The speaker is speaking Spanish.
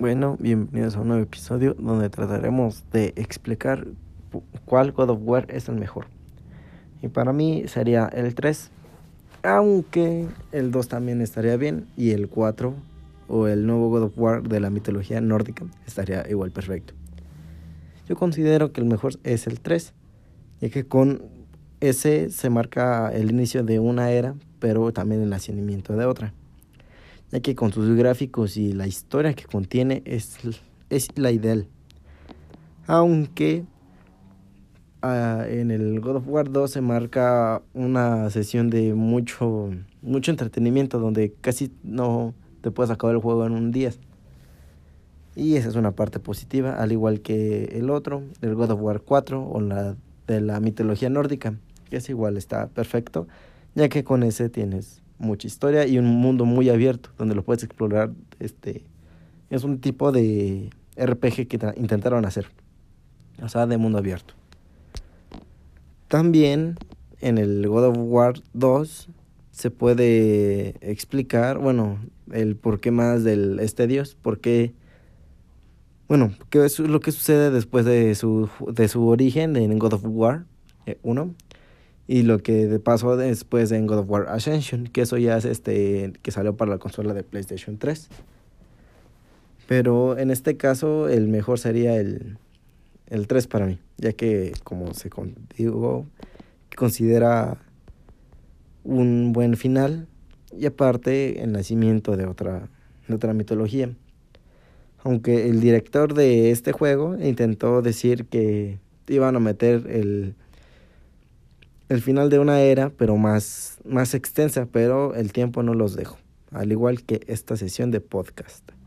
Bueno, bienvenidos a un nuevo episodio donde trataremos de explicar cuál God of War es el mejor. Y para mí sería el 3, aunque el 2 también estaría bien y el 4 o el nuevo God of War de la mitología nórdica estaría igual perfecto. Yo considero que el mejor es el 3, ya que con ese se marca el inicio de una era, pero también el nacimiento de otra ya que con sus gráficos y la historia que contiene es, es la ideal. Aunque uh, en el God of War 2 se marca una sesión de mucho, mucho entretenimiento donde casi no te puedes acabar el juego en un día. Y esa es una parte positiva, al igual que el otro, el God of War 4 o la de la mitología nórdica, que es igual, está perfecto, ya que con ese tienes mucha historia y un mundo muy abierto donde lo puedes explorar. Este es un tipo de RPG que intentaron hacer, o sea, de mundo abierto. También en el God of War 2 se puede explicar, bueno, el por qué más del este dios, por qué bueno, qué es lo que sucede después de su de su origen en God of War 1 eh, y lo que pasó después en God of War Ascension, que eso ya es este que salió para la consola de PlayStation 3. Pero en este caso el mejor sería el, el 3 para mí, ya que como se digo, considera un buen final y aparte el nacimiento de otra, de otra mitología. Aunque el director de este juego intentó decir que iban a meter el el final de una era, pero más, más extensa, pero el tiempo no los dejo, al igual que esta sesión de podcast.